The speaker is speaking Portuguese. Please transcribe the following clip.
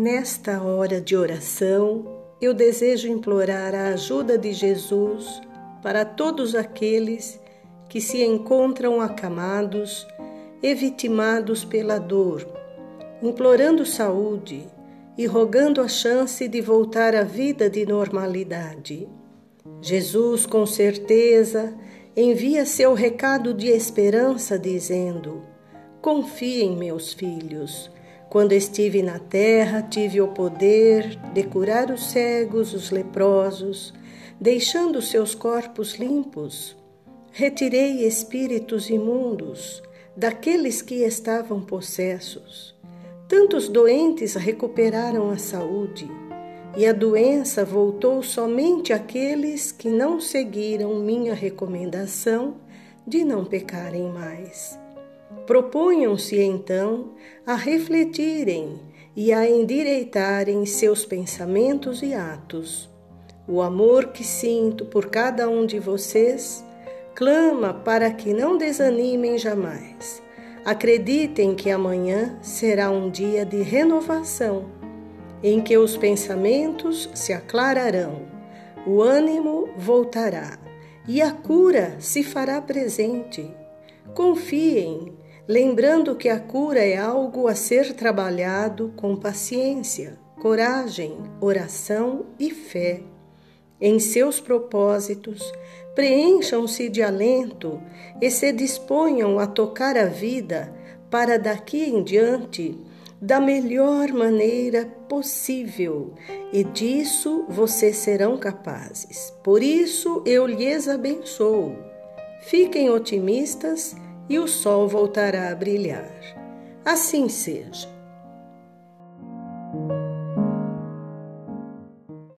Nesta hora de oração, eu desejo implorar a ajuda de Jesus para todos aqueles que se encontram acamados e vitimados pela dor, implorando saúde e rogando a chance de voltar à vida de normalidade. Jesus, com certeza, envia seu recado de esperança, dizendo: Confiem, meus filhos quando estive na terra, tive o poder de curar os cegos, os leprosos, deixando seus corpos limpos. Retirei espíritos imundos daqueles que estavam possessos. Tantos doentes recuperaram a saúde, e a doença voltou somente àqueles que não seguiram minha recomendação de não pecarem mais. Proponham-se então a refletirem e a endireitarem seus pensamentos e atos. O amor que sinto por cada um de vocês clama para que não desanimem jamais. Acreditem que amanhã será um dia de renovação, em que os pensamentos se aclararão, o ânimo voltará e a cura se fará presente. Confiem, lembrando que a cura é algo a ser trabalhado com paciência, coragem, oração e fé. Em seus propósitos, preencham-se de alento e se disponham a tocar a vida para daqui em diante da melhor maneira possível, e disso vocês serão capazes. Por isso eu lhes abençoo. Fiquem otimistas e o sol voltará a brilhar. Assim seja.